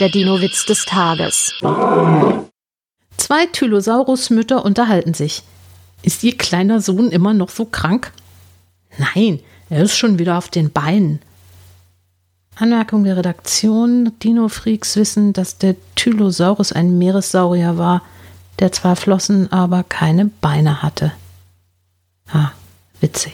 Der Dino-Witz des Tages. Zwei Tylosaurus-Mütter unterhalten sich. Ist ihr kleiner Sohn immer noch so krank? Nein, er ist schon wieder auf den Beinen. Anmerkung der Redaktion. Dino-Freaks wissen, dass der Tylosaurus ein Meeressaurier war, der zwar Flossen, aber keine Beine hatte. Ah, witzig.